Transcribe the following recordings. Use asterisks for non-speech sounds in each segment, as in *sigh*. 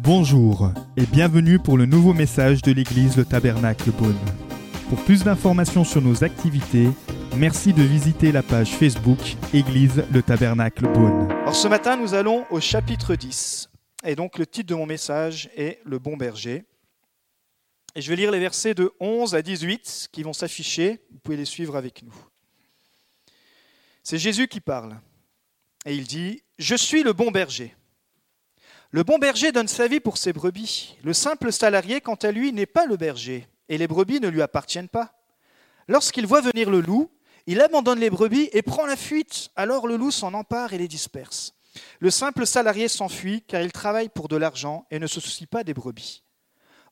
Bonjour et bienvenue pour le nouveau message de l'église Le Tabernacle Beaune. Pour plus d'informations sur nos activités, merci de visiter la page Facebook Église Le Tabernacle Beaune. Alors ce matin, nous allons au chapitre 10. Et donc le titre de mon message est Le bon berger. Et je vais lire les versets de 11 à 18 qui vont s'afficher. Vous pouvez les suivre avec nous. C'est Jésus qui parle. Et il dit, Je suis le bon berger. Le bon berger donne sa vie pour ses brebis. Le simple salarié, quant à lui, n'est pas le berger, et les brebis ne lui appartiennent pas. Lorsqu'il voit venir le loup, il abandonne les brebis et prend la fuite. Alors le loup s'en empare et les disperse. Le simple salarié s'enfuit car il travaille pour de l'argent et ne se soucie pas des brebis.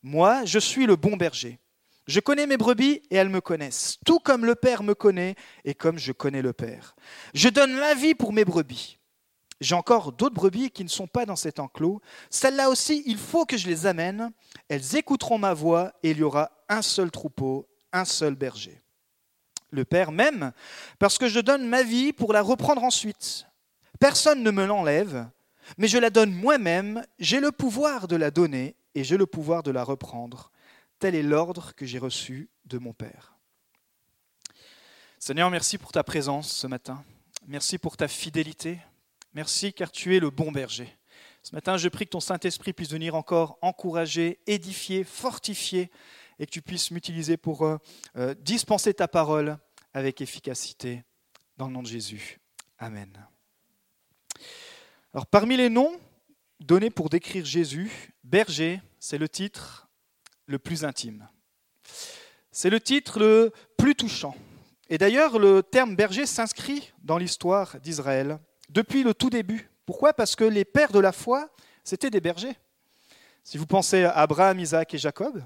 Moi, je suis le bon berger. Je connais mes brebis et elles me connaissent, tout comme le Père me connaît et comme je connais le Père. Je donne ma vie pour mes brebis. J'ai encore d'autres brebis qui ne sont pas dans cet enclos. Celles-là aussi, il faut que je les amène. Elles écouteront ma voix et il y aura un seul troupeau, un seul berger. Le Père m'aime parce que je donne ma vie pour la reprendre ensuite. Personne ne me l'enlève, mais je la donne moi-même. J'ai le pouvoir de la donner et j'ai le pouvoir de la reprendre. Tel est l'ordre que j'ai reçu de mon Père. Seigneur, merci pour ta présence ce matin. Merci pour ta fidélité. Merci car tu es le bon berger. Ce matin, je prie que ton Saint-Esprit puisse venir encore encourager, édifier, fortifier et que tu puisses m'utiliser pour euh, euh, dispenser ta parole avec efficacité. Dans le nom de Jésus. Amen. Alors, parmi les noms donnés pour décrire Jésus, berger, c'est le titre le plus intime. C'est le titre le plus touchant. Et d'ailleurs, le terme berger s'inscrit dans l'histoire d'Israël depuis le tout début. Pourquoi? Parce que les pères de la foi, c'était des bergers. Si vous pensez à Abraham, Isaac et Jacob,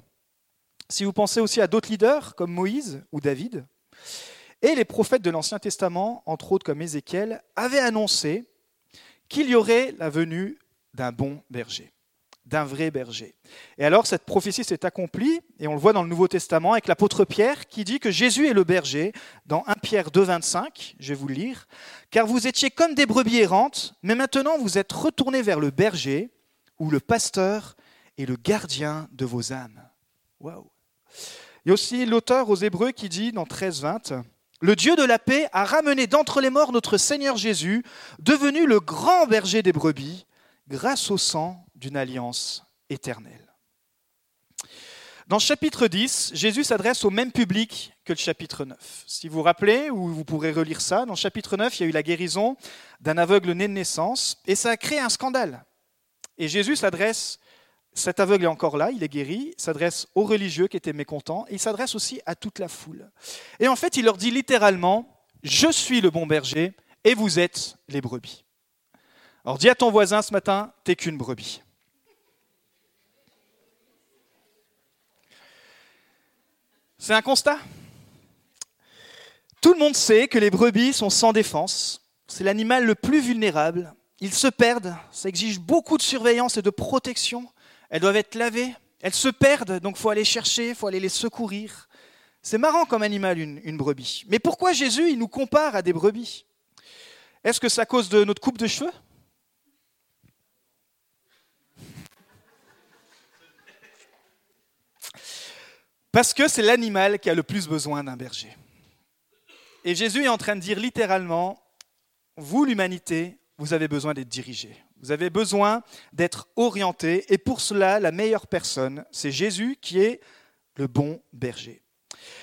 si vous pensez aussi à d'autres leaders comme Moïse ou David, et les prophètes de l'Ancien Testament, entre autres comme Ézéchiel, avaient annoncé qu'il y aurait la venue d'un bon berger d'un vrai berger. Et alors cette prophétie s'est accomplie, et on le voit dans le Nouveau Testament avec l'apôtre Pierre qui dit que Jésus est le berger, dans 1 Pierre 2, 25, je vais vous le lire, car vous étiez comme des brebis errantes, mais maintenant vous êtes retournés vers le berger, ou le pasteur et le gardien de vos âmes. Waouh Il y a aussi l'auteur aux Hébreux qui dit dans 13, 20, le Dieu de la paix a ramené d'entre les morts notre Seigneur Jésus, devenu le grand berger des brebis, grâce au sang d'une alliance éternelle. Dans le chapitre 10, Jésus s'adresse au même public que le chapitre 9. Si vous vous rappelez, ou vous pourrez relire ça, dans le chapitre 9, il y a eu la guérison d'un aveugle né de naissance, et ça a créé un scandale. Et Jésus s'adresse, cet aveugle est encore là, il est guéri, s'adresse aux religieux qui étaient mécontents, il s'adresse aussi à toute la foule. Et en fait, il leur dit littéralement, je suis le bon berger, et vous êtes les brebis. Alors dis à ton voisin ce matin, t'es qu'une brebis. C'est un constat. Tout le monde sait que les brebis sont sans défense. C'est l'animal le plus vulnérable. Ils se perdent. Ça exige beaucoup de surveillance et de protection. Elles doivent être lavées. Elles se perdent, donc faut aller chercher, faut aller les secourir. C'est marrant comme animal, une, une, brebis. Mais pourquoi Jésus, il nous compare à des brebis? Est-ce que c'est à cause de notre coupe de cheveux? Parce que c'est l'animal qui a le plus besoin d'un berger. Et Jésus est en train de dire littéralement, vous l'humanité, vous avez besoin d'être dirigé. Vous avez besoin d'être orienté. Et pour cela, la meilleure personne, c'est Jésus qui est le bon berger.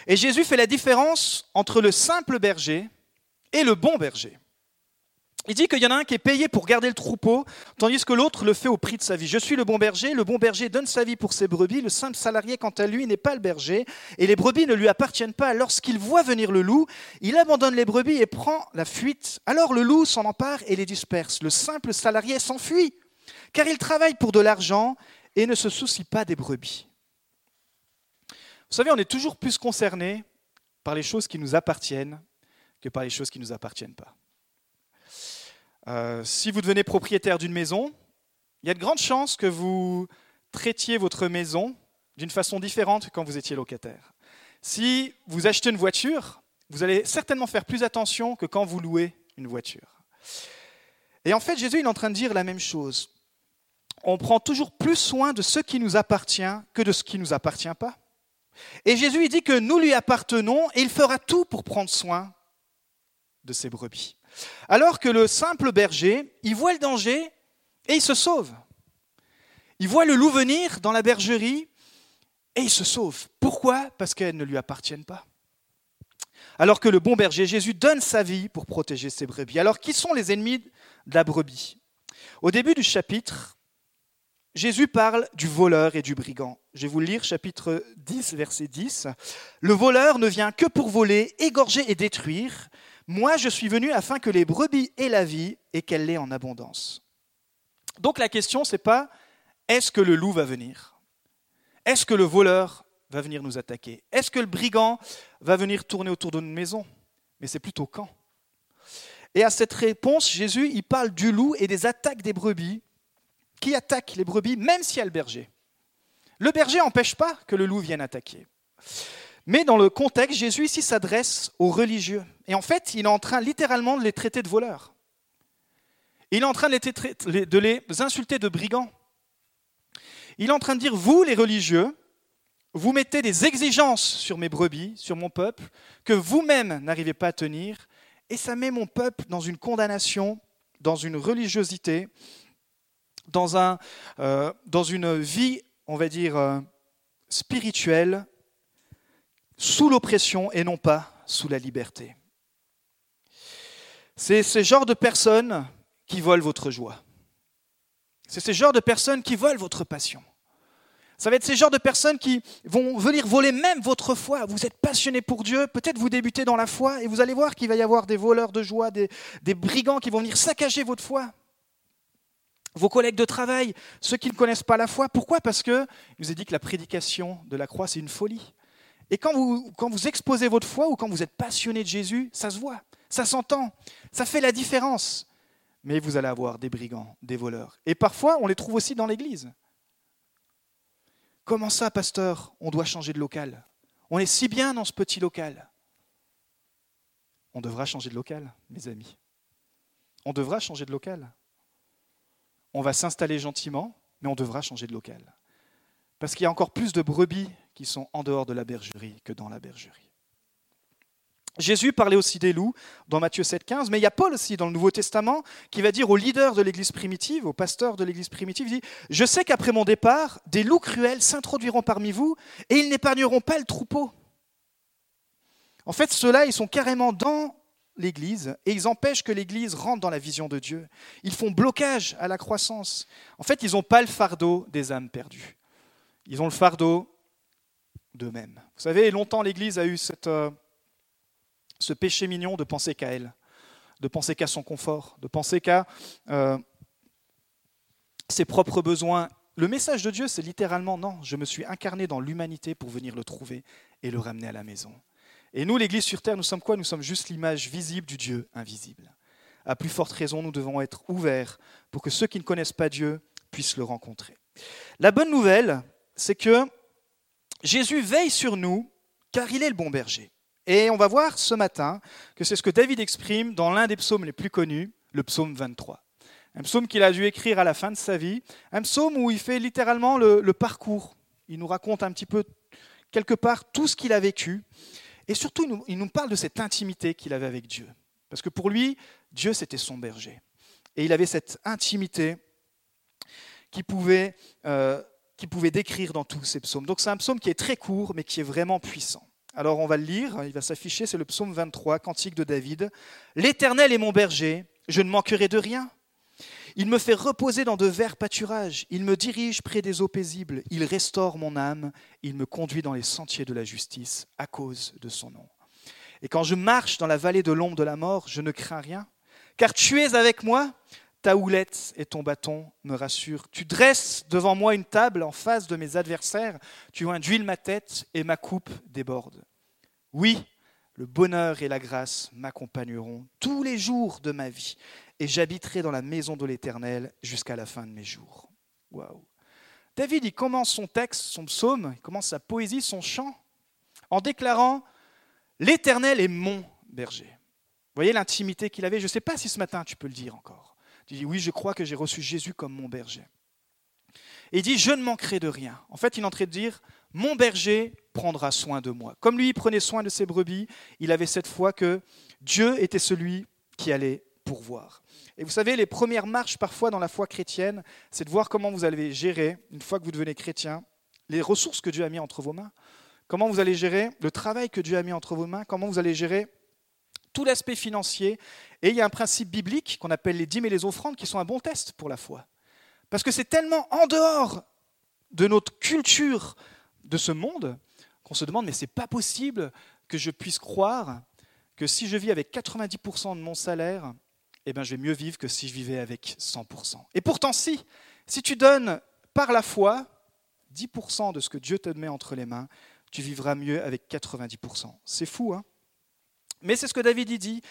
Et Jésus fait la différence entre le simple berger et le bon berger. Il dit qu'il y en a un qui est payé pour garder le troupeau, tandis que l'autre le fait au prix de sa vie. Je suis le bon berger, le bon berger donne sa vie pour ses brebis, le simple salarié, quant à lui, n'est pas le berger, et les brebis ne lui appartiennent pas. Lorsqu'il voit venir le loup, il abandonne les brebis et prend la fuite. Alors le loup s'en empare et les disperse. Le simple salarié s'enfuit, car il travaille pour de l'argent et ne se soucie pas des brebis. Vous savez, on est toujours plus concerné par les choses qui nous appartiennent que par les choses qui ne nous appartiennent pas. Euh, si vous devenez propriétaire d'une maison, il y a de grandes chances que vous traitiez votre maison d'une façon différente que quand vous étiez locataire. Si vous achetez une voiture, vous allez certainement faire plus attention que quand vous louez une voiture. Et en fait, Jésus est en train de dire la même chose. On prend toujours plus soin de ce qui nous appartient que de ce qui ne nous appartient pas. Et Jésus dit que nous lui appartenons et il fera tout pour prendre soin de ses brebis. Alors que le simple berger, il voit le danger et il se sauve. Il voit le loup venir dans la bergerie et il se sauve. Pourquoi? Parce qu'elles ne lui appartiennent pas. Alors que le bon berger, Jésus, donne sa vie pour protéger ses brebis. Alors qui sont les ennemis de la brebis? Au début du chapitre, Jésus parle du voleur et du brigand. Je vais vous lire chapitre 10, verset 10. Le voleur ne vient que pour voler, égorger et détruire. Moi, je suis venu afin que les brebis aient la vie et qu'elle l'ait en abondance. Donc la question, c'est pas est-ce que le loup va venir? Est-ce que le voleur va venir nous attaquer? Est-ce que le brigand va venir tourner autour de notre maison? Mais c'est plutôt quand? Et à cette réponse, Jésus, il parle du loup et des attaques des brebis qui attaquent les brebis, même s'il y a le berger. Le berger n'empêche pas que le loup vienne attaquer. Mais dans le contexte, Jésus ici s'adresse aux religieux. Et en fait, il est en train littéralement de les traiter de voleurs. Il est en train de les, insulter de brigands. Il est en train de dire, vous les religieux, vous mettez des exigences sur mes brebis, sur mon peuple, que vous-même n'arrivez pas à tenir, et ça met mon peuple dans une condamnation, dans une religiosité, dans, un, euh, dans une vie, on va dire, euh, spirituelle, sous l'oppression et non pas sous la liberté. C'est ce genre de personnes qui volent votre joie. C'est ce genre de personnes qui volent votre passion. Ça va être ces genres de personnes qui vont venir voler même votre foi. Vous êtes passionné pour Dieu, peut-être vous débutez dans la foi et vous allez voir qu'il va y avoir des voleurs de joie, des, brigands qui vont venir saccager votre foi. Vos collègues de travail, ceux qui ne connaissent pas la foi. Pourquoi? Parce que je vous ai dit que la prédication de la croix, c'est une folie. Et quand vous, exposez votre foi ou quand vous êtes passionné de Jésus, ça se voit, ça s'entend, ça fait la différence. Mais vous allez avoir des brigands, des voleurs. Et parfois, on les trouve aussi dans l'Église. Comment ça, pasteur On doit changer de local? On est si bien dans ce petit local. On devra changer de local, mes amis. On devra changer de local. On va s'installer gentiment, mais on devra changer de local. Parce qu'il y a encore plus de brebis qui sont en dehors de la bergerie que dans la bergerie. Jésus parlait aussi des loups dans Matthieu 7,15, mais il y a Paul aussi dans le Nouveau Testament qui va dire aux leaders de l'Église primitive, aux pasteurs de l'Église primitive, il dit, Je sais qu'après mon départ, des loups cruels s'introduiront parmi vous et ils n'épargneront pas le troupeau. En fait, ceux-là, ils sont carrément dans l'Église et ils empêchent que l'Église rentre dans la vision de Dieu. Ils font blocage à la croissance. En fait, ils n'ont pas le fardeau des âmes perdues. Ils ont le fardeau Vous savez, longtemps l'Église a eu cette... Euh, ce péché mignon de penser qu'à elle, de penser qu'à son confort, de penser qu'à euh, ses propres besoins. Le message de Dieu, c'est littéralement non, je me suis incarné dans l'humanité pour venir le trouver et le ramener à la maison. Et nous, l'Église sur Terre, nous sommes quoi? Nous sommes juste l'image visible du Dieu invisible. À plus forte raison, nous devons être ouverts pour que ceux qui ne connaissent pas Dieu puissent le rencontrer. La bonne nouvelle, c'est que Jésus veille sur nous car il est le bon berger. Et on va voir ce matin que c'est ce que David exprime dans l'un des psaumes les plus connus, le psaume 23. Un psaume qu'il a dû écrire à la fin de sa vie, un psaume où il fait littéralement le, parcours. Il nous raconte un petit peu, quelque part, tout ce qu'il a vécu. Et surtout, il nous, il nous parle de cette intimité qu'il avait avec Dieu. Parce que pour lui, Dieu, c'était son berger. Et il avait cette intimité qui pouvait, euh, qui pouvait décrire dans tous ces psaumes. Donc c'est un psaume qui est très court, mais qui est vraiment puissant. Alors on va le lire, il va s'afficher, c'est le psaume 23, cantique de David. L'Éternel est mon berger, je ne manquerai de rien. Il me fait reposer dans de verts pâturages, il me dirige près des eaux paisibles, il restaure mon âme, il me conduit dans les sentiers de la justice à cause de son nom. Et quand je marche dans la vallée de l'ombre de la mort, je ne crains rien, car tu es avec moi, ta houlette et ton bâton me rassurent. Tu dresses devant moi une table en face de mes adversaires. Tu induis ma tête et ma coupe déborde. Oui, le bonheur et la grâce m'accompagneront tous les jours de ma vie et j'habiterai dans la maison de l'Éternel jusqu'à la fin de mes jours. Waouh. David, il commence son texte, son psaume, il commence sa poésie, son chant, en déclarant L'Éternel est mon berger. Voyez l'intimité qu'il avait Je ne sais pas si ce matin tu peux le dire encore. Tu dis, oui, je crois que j'ai reçu Jésus comme mon berger. Et il dit, je ne manquerai de rien. En fait, il est en train de dire, mon berger prendra soin de moi. Comme lui, il prenait soin de ses brebis, il avait cette foi que Dieu était celui qui allait pourvoir. Et vous savez, les premières marches parfois dans la foi chrétienne, c'est de voir comment vous allez gérer, une fois que vous devenez chrétien, les ressources que Dieu a mis entre vos mains. Comment vous allez gérer le travail que Dieu a mis entre vos mains, comment vous allez gérer tout l'aspect financier. Et il y a un principe biblique qu'on appelle les dîmes et les offrandes qui sont un bon test pour la foi. Parce que c'est tellement en dehors de notre culture de ce monde qu'on se demande mais c'est pas possible que je puisse croire que si je vis avec 90% de mon salaire, eh ben, je vais mieux vivre que si je vivais avec 100%. Et pourtant, si, si tu donnes par la foi 10% de ce que Dieu te met entre les mains, tu vivras mieux avec 90%. C'est fou, hein? Mais c'est ce que David dit.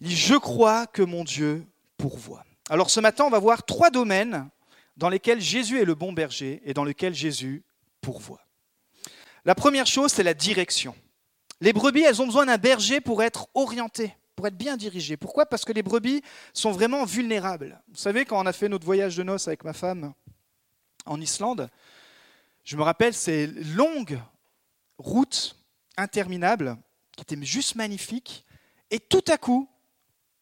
Il dit, je crois que mon Dieu pourvoit. Alors ce matin, on va voir trois domaines dans lesquels Jésus est le bon berger et dans lesquels Jésus pourvoit. La première chose, c'est la direction. Les brebis, elles ont besoin d'un berger pour être orientées, pour être bien dirigées. Pourquoi? Parce que les brebis sont vraiment vulnérables. Vous savez, quand on a fait notre voyage de noces avec ma femme en Islande, je me rappelle ces longues routes interminables qui étaient juste magnifiques. Et tout à coup,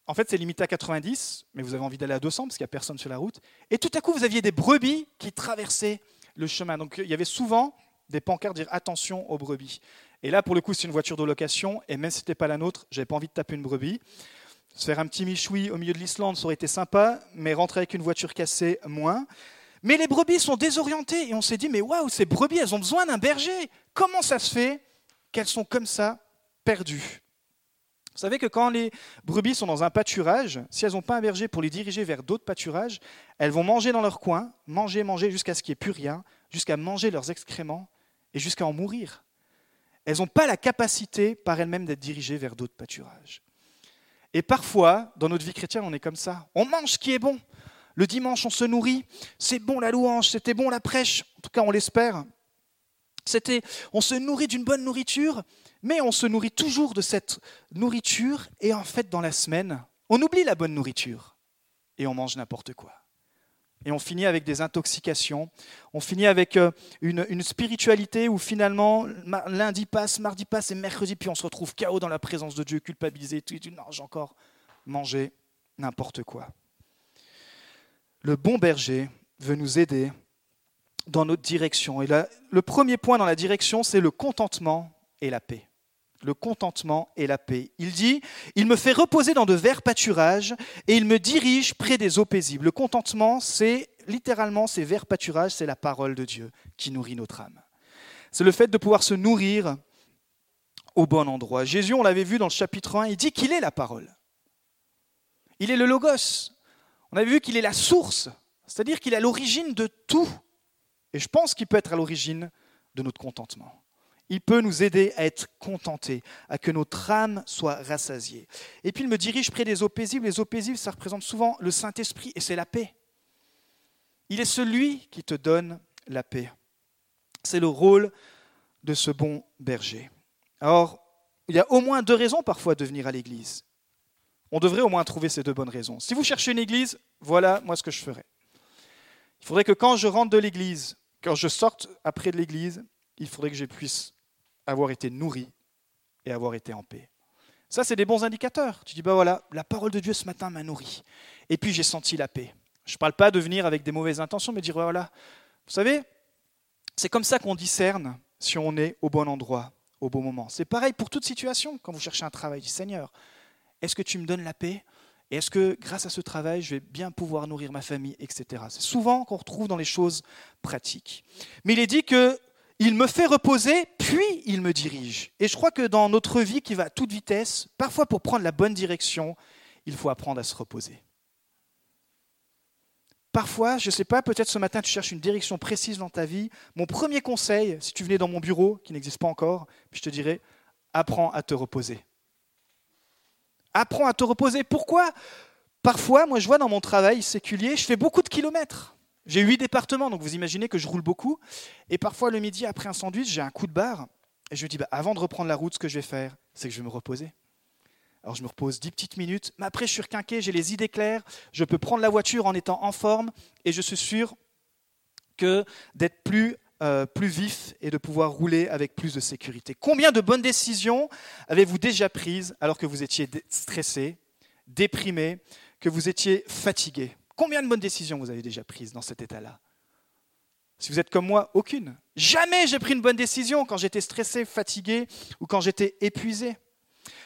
en fait, c'est limité à 90, mais vous avez envie d'aller à 200 parce qu'il n'y a personne sur la route. Et tout à coup, vous aviez des brebis qui traversaient le chemin. Donc il y avait souvent des pancartes dire attention aux brebis. Et là, pour le coup, c'est une voiture de location, et même si ce n'était pas la nôtre, j'avais pas envie de taper une brebis. Se faire un petit michoui au milieu de l'Islande, ça aurait été sympa, mais rentrer avec une voiture cassée, moins. Mais les brebis sont désorientées, et on s'est dit, mais waouh, ces brebis, elles ont besoin d'un berger. Comment ça se fait qu'elles sont comme ça, perdues Vous savez que quand les brebis sont dans un pâturage, si elles n'ont pas un berger pour les diriger vers d'autres pâturages, elles vont manger dans leur coin, manger, manger, jusqu'à ce qu'il n'y ait plus rien, jusqu'à manger leurs excréments, et jusqu'à en mourir. Elles n'ont pas la capacité par elles-mêmes d'être dirigées vers d'autres pâturages. Et parfois, dans notre vie chrétienne, on est comme ça. On mange ce qui est bon. Le dimanche, on se nourrit. C'est bon la louange, c'était bon la prêche. En tout cas, on l'espère. C'était, on se nourrit d'une bonne nourriture, mais on se nourrit toujours de cette nourriture. Et en fait, dans la semaine, on oublie la bonne nourriture et on mange n'importe quoi. Et on finit avec des intoxications. On finit avec euh, une, spiritualité où finalement, lundi passe, mardi passe et mercredi, puis on se retrouve chaos dans la présence de Dieu, culpabilisé. Tout, non, j'ai encore mangé n'importe quoi. Le bon berger veut nous aider dans notre direction. Et le premier point dans la direction, c'est le contentement et la paix le contentement et la paix. Il dit, il me fait reposer dans de verts pâturages et il me dirige près des eaux paisibles. Le contentement, c'est littéralement ces verts pâturages, c'est la parole de Dieu qui nourrit notre âme. C'est le fait de pouvoir se nourrir au bon endroit. Jésus, on l'avait vu dans le chapitre 1, il dit qu'il est la parole. Il est le logos. On avait vu qu'il est la source, c'est-à-dire qu'il est à l'origine de tout. Et je pense qu'il peut être à l'origine de notre contentement. Il peut nous aider à être contentés, à que notre âme soit rassasiée. Et puis il me dirige près des eaux paisibles. Les eaux paisibles, ça représente souvent le Saint-Esprit et c'est la paix. Il est celui qui te donne la paix. C'est le rôle de ce bon berger. Alors, il y a au moins deux raisons parfois de venir à l'église. On devrait au moins trouver ces deux bonnes raisons. Si vous cherchez une église, voilà moi ce que je ferais. Il faudrait que quand je rentre de l'église, quand je sorte après de l'église, il faudrait que je puisse avoir été nourri et avoir été en paix. Ça, c'est des bons indicateurs. Tu dis, bah voilà, la parole de Dieu ce matin m'a nourri. Et puis j'ai senti la paix. Je ne parle pas de venir avec des mauvaises intentions, mais dire, voilà, vous savez, c'est comme ça qu'on discerne si on est au bon endroit, au bon moment. C'est pareil pour toute situation quand vous cherchez un travail. Du Seigneur, est-ce que tu me donnes la paix? Et est-ce que grâce à ce travail, je vais bien pouvoir nourrir ma famille, etc. C'est souvent qu'on retrouve dans les choses pratiques. Mais il est dit que il me fait reposer, puis il me dirige. Et je crois que dans notre vie qui va à toute vitesse, parfois pour prendre la bonne direction, il faut apprendre à se reposer. Parfois, je ne sais pas, peut-être ce matin tu cherches une direction précise dans ta vie. Mon premier conseil, si tu venais dans mon bureau, qui n'existe pas encore, je te dirais, apprends à te reposer. Apprends à te reposer. Pourquoi? Parfois, moi je vois dans mon travail séculier, je fais beaucoup de kilomètres. J'ai huit départements, donc vous imaginez que je roule beaucoup. Et parfois, le midi, après un sandwich, j'ai un coup de barre. Et je me dis, bah, avant de reprendre la route, ce que je vais faire, c'est que je vais me reposer. Alors je me repose 10 petites minutes, mais après je suis requinqué, j'ai les idées claires, je peux prendre la voiture en étant en forme et je suis sûr que d'être plus, euh, plus vif et de pouvoir rouler avec plus de sécurité. Combien de bonnes décisions avez-vous déjà prises alors que vous étiez stressé, déprimé, que vous étiez fatigué? Combien de bonnes décisions vous avez déjà prises dans cet état-là? Si vous êtes comme moi, aucune. Jamais j'ai pris une bonne décision quand j'étais stressé, fatigué ou quand j'étais épuisé.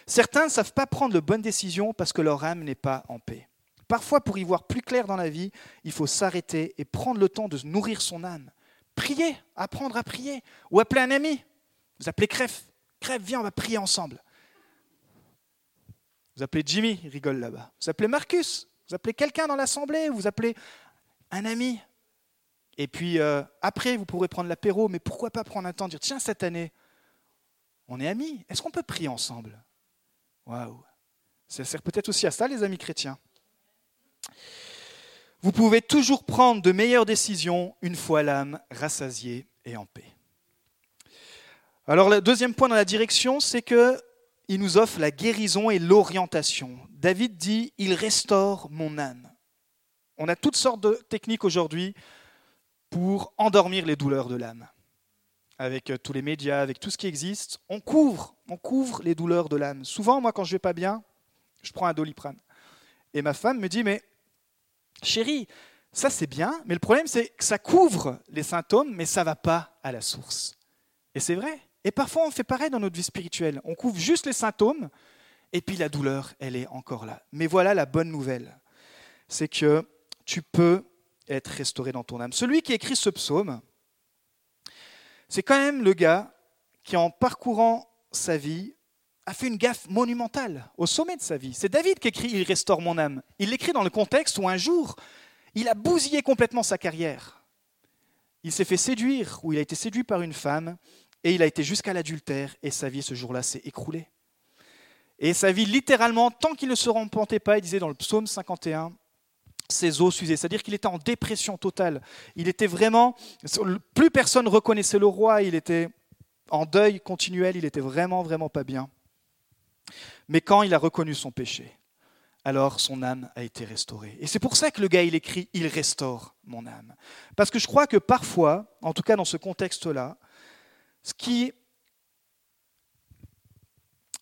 Certains ne savent pas prendre de bonnes décisions parce que leur âme n'est pas en paix. Parfois, pour y voir plus clair dans la vie, il faut s'arrêter et prendre le temps de nourrir son âme. Prier, apprendre à prier, ou appeler un ami. Vous appelez Crève. Crève, viens, on va prier ensemble. Vous appelez Jimmy, il rigole là-bas. Vous appelez Marcus, vous appelez quelqu'un dans l'assemblée, vous appelez un ami. Et puis euh, après, vous pourrez prendre l'apéro, mais pourquoi pas prendre un temps de dire tiens, cette année, on est amis, est-ce qu'on peut prier ensemble? Waouh Ça sert peut-être aussi à ça, les amis chrétiens. Vous pouvez toujours prendre de meilleures décisions une fois l'âme rassasiée et en paix. Alors, le deuxième point dans la direction, c'est que il nous offre la guérison et l'orientation. David dit Il restaure mon âme. On a toutes sortes de techniques aujourd'hui pour endormir les douleurs de l'âme. Avec euh, tous les médias, avec tout ce qui existe, on couvre, on couvre les douleurs de l'âme. Souvent, moi, quand je vais pas bien, je prends un doliprane. Et ma femme me dit, mais chérie, ça c'est bien, mais le problème c'est que ça couvre les symptômes, mais ça va pas à la source. Et c'est vrai. Et parfois, on fait pareil dans notre vie spirituelle. On couvre juste les symptômes, et puis la douleur, elle est encore là. Mais voilà la bonne nouvelle, c'est que tu peux être restauré dans ton âme. Celui qui écrit ce psaume, c'est quand même le gars qui, en parcourant sa vie, a fait une gaffe monumentale au sommet de sa vie. C'est David qui écrit Il restaure mon âme. Il l'écrit dans le contexte où un jour, il a bousillé complètement sa carrière. Il s'est fait séduire, ou il a été séduit par une femme, et il a été jusqu'à l'adultère, et sa vie ce jour-là s'est écroulée. Et sa vie, littéralement, tant qu'il ne se repentait pas, il disait dans le psaume 51, ses os s'usaient, c'est-à-dire qu'il était en dépression totale. Il était vraiment, plus personne reconnaissait le roi, il était en deuil continuel, il était vraiment, vraiment pas bien. Mais quand il a reconnu son péché, alors son âme a été restaurée. Et c'est pour ça que le gars, il écrit, il restaure mon âme. Parce que je crois que parfois, en tout cas dans ce contexte-là, ce qui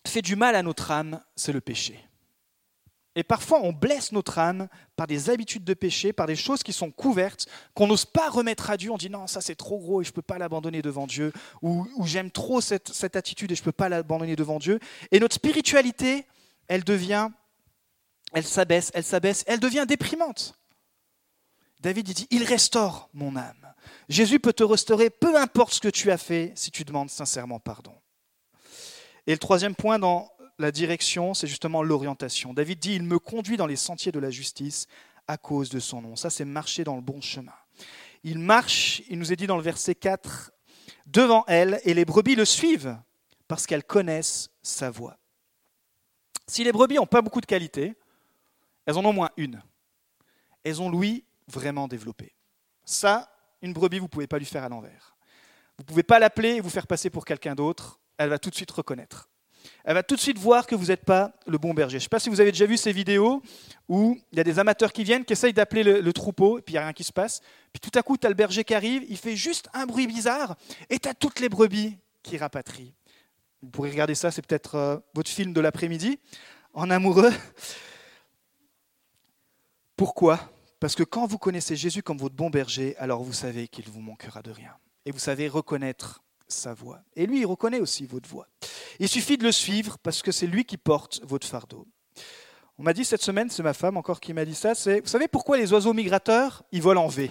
fait du mal à notre âme, c'est le péché. Et parfois, on blesse notre âme par des habitudes de péché, par des choses qui sont couvertes, qu'on n'ose pas remettre à Dieu. On dit non, ça c'est trop gros et je ne peux pas l'abandonner devant Dieu. Ou, j'aime trop cette, attitude et je ne peux pas l'abandonner devant Dieu. Et notre spiritualité, elle devient, elle s'abaisse, elle s'abaisse, elle devient déprimante. David dit, il restaure mon âme. Jésus peut te restaurer, peu importe ce que tu as fait, si tu demandes sincèrement pardon. Et le troisième point dans la direction, c'est justement l'orientation. David dit, il me conduit dans les sentiers de la justice à cause de son nom. Ça, c'est marcher dans le bon chemin. Il marche, il nous est dit dans le verset 4, devant elle, et les brebis le suivent parce qu'elles connaissent sa voix. Si les brebis n'ont pas beaucoup de qualité, elles en ont au moins une. Elles ont l'ouïe vraiment développé. Ça, une brebis, vous ne pouvez pas lui faire à l'envers. Vous ne pouvez pas l'appeler et vous faire passer pour quelqu'un d'autre. Elle va tout de suite reconnaître elle va tout de suite voir que vous n'êtes pas le bon berger. Je ne sais pas si vous avez déjà vu ces vidéos où il y a des amateurs qui viennent, qui essayent d'appeler le, troupeau, et puis il n'y a rien qui se passe. Puis tout à coup, tu as le berger qui arrive, il fait juste un bruit bizarre, et tu as toutes les brebis qui rapatrient. Vous pourrez regarder ça, c'est peut-être euh, votre film de l'après-midi, en amoureux. *laughs* Pourquoi? Parce que quand vous connaissez Jésus comme votre bon berger, alors vous savez qu'il vous manquera de rien. Et vous savez reconnaître sa voix. Et lui, il reconnaît aussi votre voix. Il suffit de le suivre parce que c'est lui qui porte votre fardeau. On m'a dit cette semaine, c'est ma femme encore qui m'a dit ça, c'est, vous savez pourquoi les oiseaux migrateurs, ils volent en V?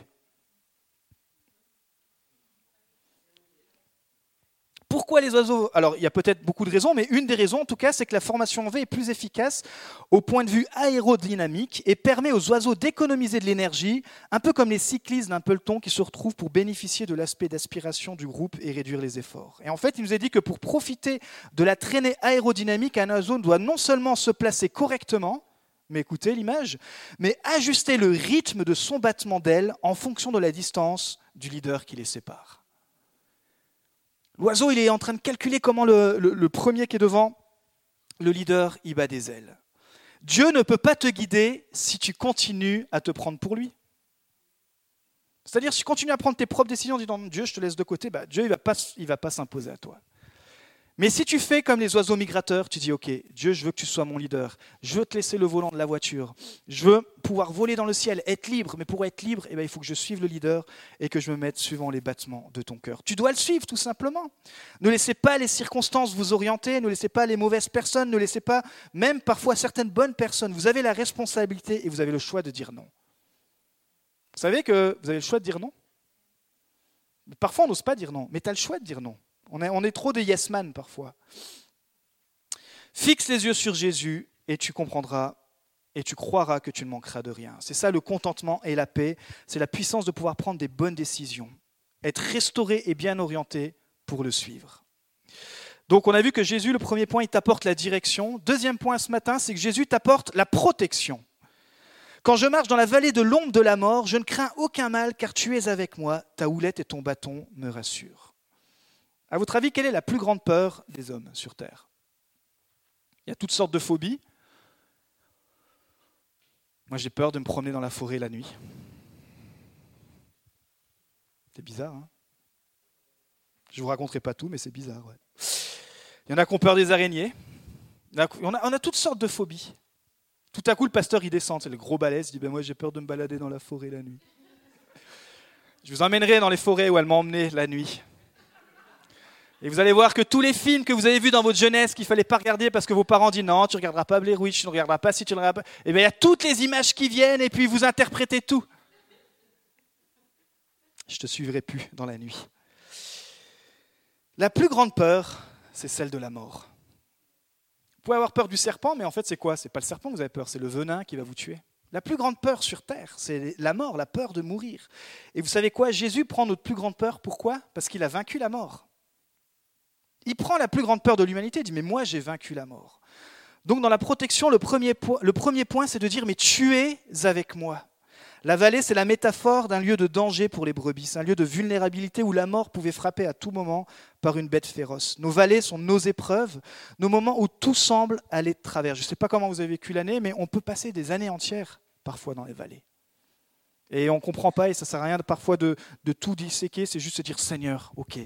Pourquoi les oiseaux Alors, il y a peut-être beaucoup de raisons, mais une des raisons, en tout cas, c'est que la formation en V est plus efficace au point de vue aérodynamique et permet aux oiseaux d'économiser de l'énergie, un peu comme les cyclistes d'un peloton qui se retrouvent pour bénéficier de l'aspect d'aspiration du groupe et réduire les efforts. Et en fait, il nous est dit que pour profiter de la traînée aérodynamique, un oiseau doit non seulement se placer correctement, mais écoutez l'image, mais ajuster le rythme de son battement d'aile en fonction de la distance du leader qui les sépare. L'oiseau, il est en train de calculer comment le, premier qui est devant le leader y bat des ailes. Dieu ne peut pas te guider si tu continues à te prendre pour lui. C'est-à-dire, si tu continues à prendre tes propres décisions en disant Dieu, je te laisse de côté, bah, Dieu ne va pas, va pas s'imposer à toi. Mais si tu fais comme les oiseaux migrateurs, tu dis Ok, Dieu, je veux que tu sois mon leader. Je veux te laisser le volant de la voiture. Je veux pouvoir voler dans le ciel, être libre. Mais pour être libre, eh ben, il faut que je suive le leader et que je me mette suivant les battements de ton cœur. Tu dois le suivre, tout simplement. Ne laissez pas les circonstances vous orienter. Ne laissez pas les mauvaises personnes. Ne laissez pas, même parfois, certaines bonnes personnes. Vous avez la responsabilité et vous avez le choix de dire non. Vous savez que vous avez le choix de dire non? Parfois, on n'ose pas dire non, mais tu as le choix de dire non. On est, trop des yes man parfois. Fixe les yeux sur Jésus et tu comprendras et tu croiras que tu ne manqueras de rien. C'est ça le contentement et la paix. C'est la puissance de pouvoir prendre des bonnes décisions, être restauré et bien orienté pour le suivre. Donc on a vu que Jésus, le premier point, il t'apporte la direction. Deuxième point ce matin, c'est que Jésus t'apporte la protection. Quand je marche dans la vallée de l'ombre de la mort, je ne crains aucun mal car tu es avec moi, ta houlette et ton bâton me rassurent. À votre avis, quelle est la plus grande peur des hommes sur Terre? Il y a toutes sortes de phobies. Moi, j'ai peur de me promener dans la forêt la nuit. C'est bizarre, hein? Je vous raconterai pas tout, mais c'est bizarre. Il y en a qui ont peur des araignées. On a, toutes sortes de phobies. Tout à coup, le pasteur, il descend, c'est le gros balèze, il dit ben, Moi, j'ai peur de me balader dans la forêt la nuit. Je vous emmènerai dans les forêts où elle m'a emmené la nuit. Et vous allez voir que tous les films que vous avez vus dans votre jeunesse qu'il fallait pas regarder parce que vos parents disent non, tu regarderas pas Blair Witch, tu ne regarderas pas si tu ne regarderas pas. Et eh bien il y a toutes les images qui viennent et puis vous interprétez tout. Je te suivrai plus dans la nuit. La plus grande peur, c'est celle de la mort. Vous pouvez avoir peur du serpent, mais en fait c'est quoi? C'est pas le serpent que vous avez peur, c'est le venin qui va vous tuer. La plus grande peur sur terre, c'est la mort, la peur de mourir. Et vous savez quoi? Jésus prend notre plus grande peur. Pourquoi? Parce qu'il a vaincu la mort. Il prend la plus grande peur de l'humanité, il dit, mais moi j'ai vaincu la mort. Donc dans la protection, le premier, point, c'est de dire, mais tu es avec moi. La vallée, c'est la métaphore d'un lieu de danger pour les brebis, un lieu de vulnérabilité où la mort pouvait frapper à tout moment par une bête féroce. Nos vallées sont nos épreuves, nos moments où tout semble aller de travers. Je ne sais pas comment vous avez vécu l'année, mais on peut passer des années entières parfois dans les vallées. Et on ne comprend pas, et ça ne sert à rien parfois de, de tout disséquer, c'est juste se dire Seigneur, ok,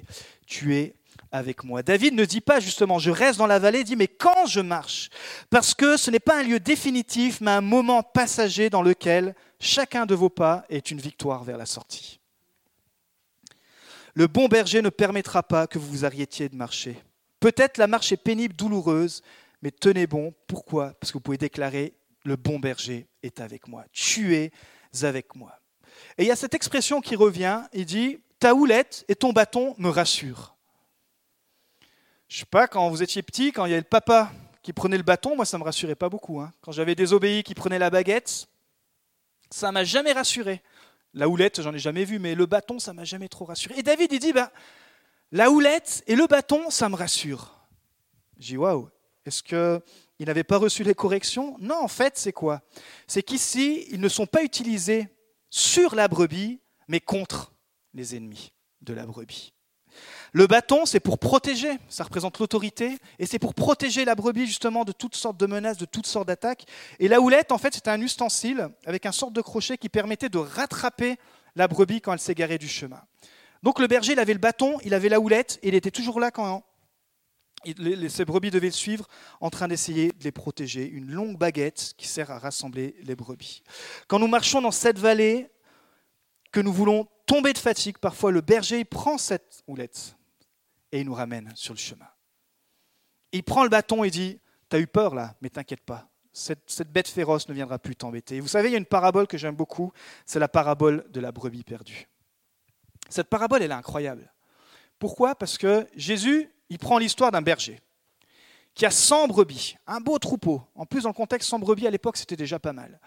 tu es avec moi. David ne dit pas justement je reste dans la vallée, il dit mais quand je marche? Parce que ce n'est pas un lieu définitif, mais un moment passager dans lequel chacun de vos pas est une victoire vers la sortie. Le bon berger ne permettra pas que vous vous arrêtiez de marcher. Peut-être la marche est pénible, douloureuse, mais tenez bon. Pourquoi? Parce que vous pouvez déclarer le bon berger est avec moi. Tu es avec moi. Et il y a cette expression qui revient, il dit, ta houlette et ton bâton me rassurent. Je sais pas, quand vous étiez petit, quand il y avait le papa qui prenait le bâton, moi ça me rassurait pas beaucoup. Hein. Quand j'avais des obéis qui prenaient la baguette, ça m'a jamais rassuré. La houlette, j'en ai jamais vu, mais le bâton, ça m'a jamais trop rassuré. Et David, il dit, bah, la houlette et le bâton, ça me rassure. J'ai dit, waouh, est-ce qu'il n'avait pas reçu les corrections? Non, en fait, c'est quoi? C'est qu'ici, ils ne sont pas utilisés sur la brebis, mais contre les ennemis de la brebis. Le bâton, c'est pour protéger, ça représente l'autorité, et c'est pour protéger la brebis justement de toutes sortes de menaces, de toutes sortes d'attaques. Et la houlette, en fait, c'était un ustensile avec un sorte de crochet qui permettait de rattraper la brebis quand elle s'égarait du chemin. Donc le berger, il avait le bâton, il avait la houlette, et il était toujours là quand ces brebis devaient le suivre en train d'essayer de les protéger. Une longue baguette qui sert à rassembler les brebis. Quand nous marchons dans cette vallée, que nous voulons tomber de fatigue, parfois le berger prend cette houlette et il nous ramène sur le chemin. Il prend le bâton et dit, t'as eu peur là, mais t'inquiète pas, cette, bête féroce ne viendra plus t'embêter. Vous savez, il y a une parabole que j'aime beaucoup, c'est la parabole de la brebis perdue. Cette parabole, elle est incroyable. Pourquoi? Parce que Jésus, il prend l'histoire d'un berger qui a 100 brebis, un beau troupeau. En plus, dans le contexte 100 brebis, à l'époque, c'était déjà pas mal.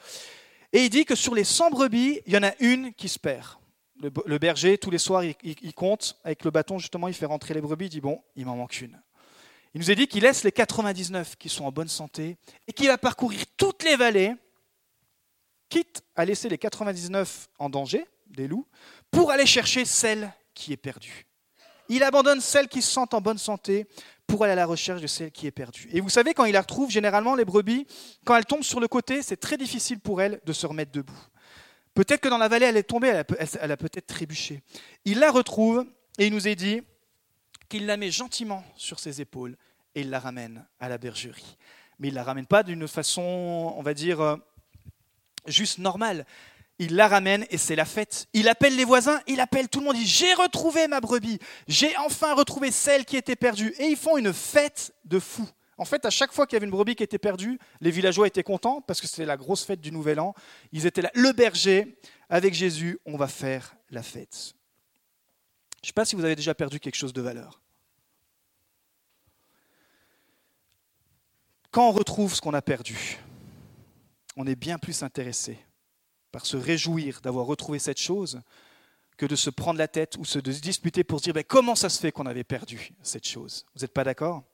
Et il dit que sur les 100 brebis, il y en a une qui se perd le, berger, tous les soirs, il, compte avec le bâton, justement, il fait rentrer les brebis, il dit, bon, il m'en manque une. Il nous a dit qu'il laisse les 99 qui sont en bonne santé et qu'il va parcourir toutes les vallées, quitte à laisser les 99 en danger, des loups, pour aller chercher celle qui est perdue. Il abandonne celle qui se sent en bonne santé pour aller à la recherche de celle qui est perdue. Et vous savez, quand il la retrouve, généralement, les brebis, quand elles tombent sur le côté, c'est très difficile pour elles de se remettre debout. Peut-être que dans la vallée, elle est tombée, elle a, peut-être trébuché. Il la retrouve et il nous est dit qu'il la met gentiment sur ses épaules et il la ramène à la bergerie. Mais il ne la ramène pas d'une façon, on va dire, euh, juste normale il la ramène et c'est la fête. Il appelle les voisins, il appelle tout le monde, il dit J'ai retrouvé ma brebis, j'ai enfin retrouvé celle qui était perdue. Et ils font une fête de fou. En fait, à chaque fois qu'il y avait une brebis qui était perdue, les villageois étaient contents parce que c'était la grosse fête du Nouvel An. Ils étaient là, le berger, avec Jésus, on va faire la fête. Je ne sais pas si vous avez déjà perdu quelque chose de valeur. Quand on retrouve ce qu'on a perdu, on est bien plus intéressé par se réjouir d'avoir retrouvé cette chose que de se prendre la tête ou de se disputer pour se dire ben, comment ça se fait qu'on avait perdu cette chose? Vous n'êtes pas d'accord?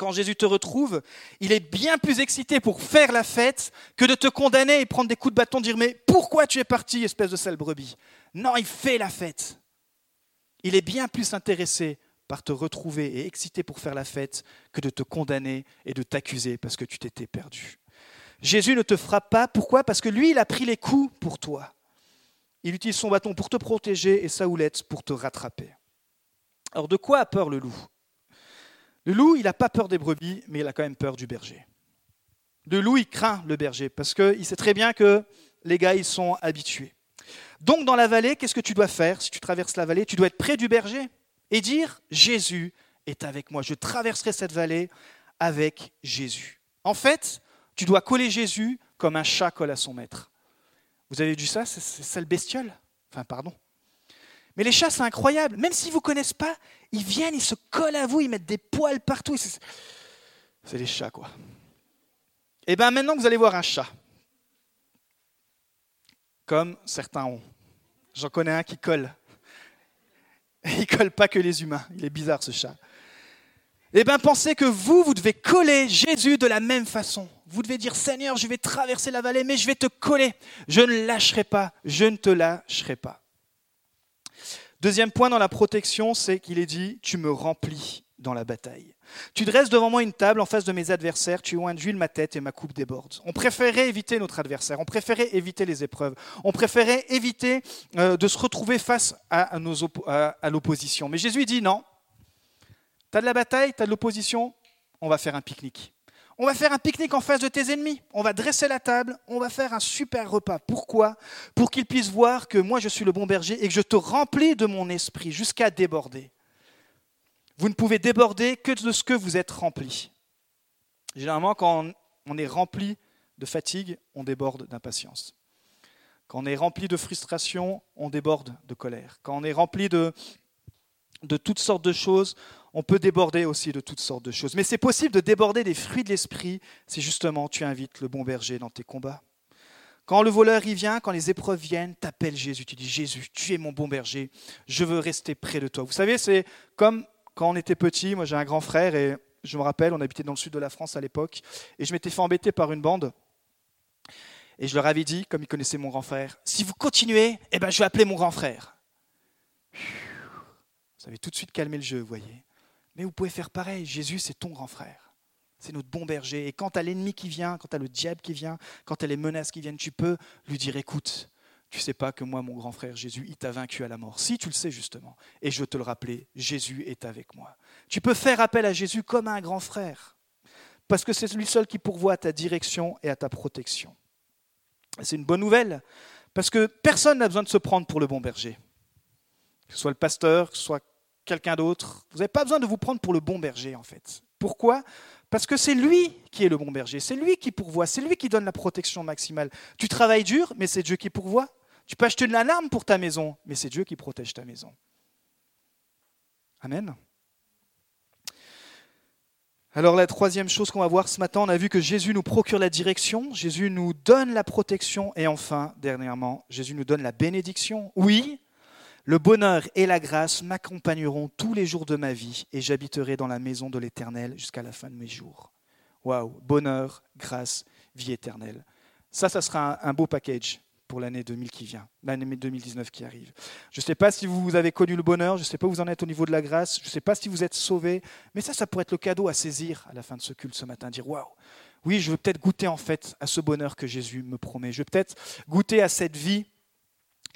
Quand Jésus te retrouve, il est bien plus excité pour faire la fête que de te condamner et prendre des coups de bâton, dire mais pourquoi tu es parti, espèce de sale brebis? Non, il fait la fête. Il est bien plus intéressé par te retrouver et excité pour faire la fête que de te condamner et de t'accuser parce que tu t'étais perdu. Jésus ne te frappe pas. Pourquoi? Parce que lui, il a pris les coups pour toi. Il utilise son bâton pour te protéger et sa houlette pour te rattraper. Alors de quoi a peur le loup? Le loup, il n'a pas peur des brebis, mais il a quand même peur du berger. Le loup, il craint le berger parce qu'il sait très bien que les gars, ils sont habitués. Donc dans la vallée, qu'est-ce que tu dois faire si tu traverses la vallée? Tu dois être près du berger et dire, Jésus est avec moi. Je traverserai cette vallée avec Jésus. En fait, tu dois coller Jésus comme un chat colle à son maître. Vous avez vu ça? C'est ça le bestiole? Enfin, pardon. Mais les chats, c'est incroyable. Même s'ils ne vous connaissent pas, ils viennent, ils se collent à vous, ils mettent des poils partout. C'est les chats, quoi. Et eh bien maintenant, vous allez voir un chat. Comme certains ont. J'en connais un qui colle. *laughs* Il colle pas que les humains. Il est bizarre, ce chat. Eh bien, pensez que vous, vous devez coller Jésus de la même façon. Vous devez dire, Seigneur, je vais traverser la vallée, mais je vais te coller. Je ne lâcherai pas, je ne te lâcherai pas. Deuxième point dans la protection, c'est qu'il est dit, tu me remplis dans la bataille. Tu dresses devant moi une table en face de mes adversaires, tu oins ma tête et ma coupe déborde. On préférait éviter notre adversaire, on préférait éviter les épreuves, on préférait éviter euh, de se retrouver face à, à l'opposition. Mais Jésus dit non, tu as de la bataille, tu as de l'opposition, on va faire un pique-nique. On va faire un pique-nique en face de tes ennemis. On va dresser la table. On va faire un super repas. Pourquoi? Pour qu'ils puissent voir que moi je suis le bon berger et que je te remplis de mon esprit jusqu'à déborder. Vous ne pouvez déborder que de ce que vous êtes rempli. Généralement, quand on est rempli de fatigue, on déborde d'impatience. Quand on est rempli de frustration, on déborde de colère. Quand on est rempli de, de toutes sortes de choses, on peut déborder aussi de toutes sortes de choses. Mais c'est possible de déborder des fruits de l'esprit si justement tu invites le bon berger dans tes combats. Quand le voleur y vient, quand les épreuves viennent, t'appelles Jésus, tu dis Jésus, tu es mon bon berger, je veux rester près de toi. Vous savez, c'est comme quand on était petit, moi j'ai un grand frère et je me rappelle, on habitait dans le sud de la France à l'époque, et je m'étais fait embêter par une bande. Et je leur avais dit, comme ils connaissaient mon grand frère, si vous continuez, eh ben, je vais appeler mon grand frère. Ça avait tout de suite calmé le jeu, vous voyez. Mais vous pouvez faire pareil. Jésus, c'est ton grand frère. C'est notre bon berger. Et quand tu as l'ennemi qui vient, quand tu as le diable qui vient, quand tu as les menaces qui viennent, tu peux lui dire écoute, tu sais pas que moi, mon grand frère Jésus, il t'a vaincu à la mort. Si, tu le sais justement. Et je te le rappeler, Jésus est avec moi. Tu peux faire appel à Jésus comme à un grand frère. Parce que c'est lui seul qui pourvoit à ta direction et à ta protection. C'est une bonne nouvelle. Parce que personne n'a besoin de se prendre pour le bon berger. Que ce soit le pasteur, que ce soit quelqu'un d'autre. Vous n'avez pas besoin de vous prendre pour le bon berger, en fait. Pourquoi? Parce que c'est lui qui est le bon berger, c'est lui qui pourvoit, c'est lui qui donne la protection maximale. Tu travailles dur, mais c'est Dieu qui pourvoit. Tu peux acheter une alarme pour ta maison, mais c'est Dieu qui protège ta maison. Amen. Alors la troisième chose qu'on va voir ce matin, on a vu que Jésus nous procure la direction, Jésus nous donne la protection et enfin, dernièrement, Jésus nous donne la bénédiction. Oui, le bonheur et la grâce m'accompagneront tous les jours de ma vie et j'habiterai dans la maison de l'Éternel jusqu'à la fin de mes jours. Waouh, bonheur, grâce, vie éternelle. Ça, ça sera un, beau package pour l'année 2000 qui vient, l'année 2019 qui arrive. Je ne sais pas si vous avez connu le bonheur, je ne sais pas où vous en êtes au niveau de la grâce, je ne sais pas si vous êtes sauvé, mais ça, ça pourrait être le cadeau à saisir à la fin de ce culte ce matin, dire waouh, oui, je veux peut-être goûter en fait à ce bonheur que Jésus me promet. Je veux peut-être goûter à cette vie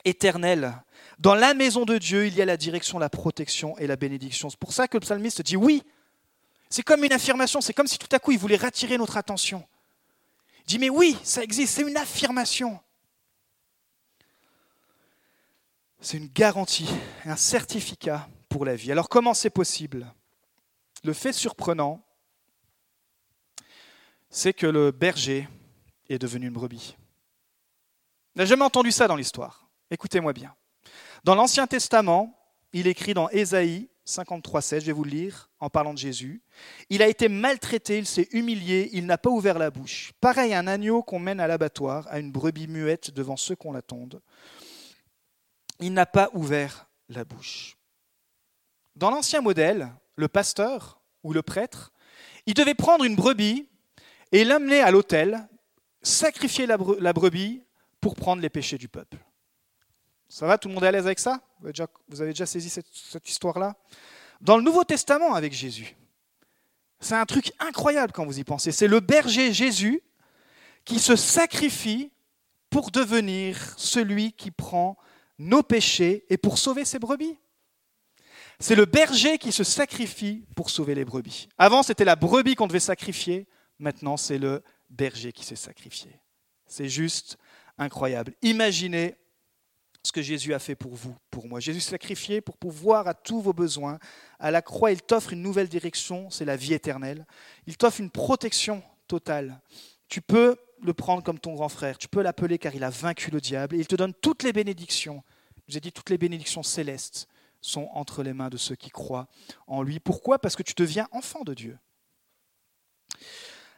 éternelle. Dans la maison de Dieu, il y a la direction, la protection et la bénédiction. C'est pour ça que le psalmiste dit oui. C'est comme une affirmation, c'est comme si tout à coup il voulait rattirer notre attention. Il dit mais oui, ça existe, c'est une affirmation. C'est une garantie, un certificat pour la vie. Alors comment c'est possible? Le fait surprenant, c'est que le berger est devenu une brebis. On n'a jamais entendu ça dans l'histoire. Écoutez-moi bien. Dans l'Ancien Testament, il écrit dans Ésaïe 53,16, je vais vous le lire en parlant de Jésus. Il a été maltraité, il s'est humilié, il n'a pas ouvert la bouche. Pareil à un agneau qu'on mène à l'abattoir, à une brebis muette devant ceux qu'on l'attendent. Il n'a pas ouvert la bouche. Dans l'ancien modèle, le pasteur ou le prêtre, il devait prendre une brebis et l'amener à l'autel, sacrifier la, brebis pour prendre les péchés du peuple. Ça va, tout le monde est à l'aise avec ça? Vous avez, déjà, saisi cette, histoire-là? Dans le Nouveau Testament avec Jésus, c'est un truc incroyable quand vous y pensez. C'est le berger Jésus qui se sacrifie pour devenir celui qui prend nos péchés et pour sauver ses brebis. C'est le berger qui se sacrifie pour sauver les brebis. Avant, c'était la brebis qu'on devait sacrifier. Maintenant, c'est le berger qui s'est sacrifié. C'est juste incroyable. Imaginez ce que Jésus a fait pour vous, pour moi. Jésus sacrifié pour pouvoir à tous vos besoins. À la croix, il t'offre une nouvelle direction, c'est la vie éternelle. Il t'offre une protection totale. Tu peux le prendre comme ton grand frère, tu peux l'appeler car il a vaincu le diable il te donne toutes les bénédictions. Je vous ai dit, toutes les bénédictions célestes sont entre les mains de ceux qui croient en lui. Pourquoi? Parce que tu deviens enfant de Dieu.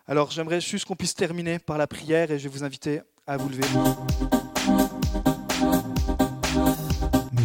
Alors j'aimerais juste qu'on puisse terminer par la prière et je vais vous inviter à vous lever.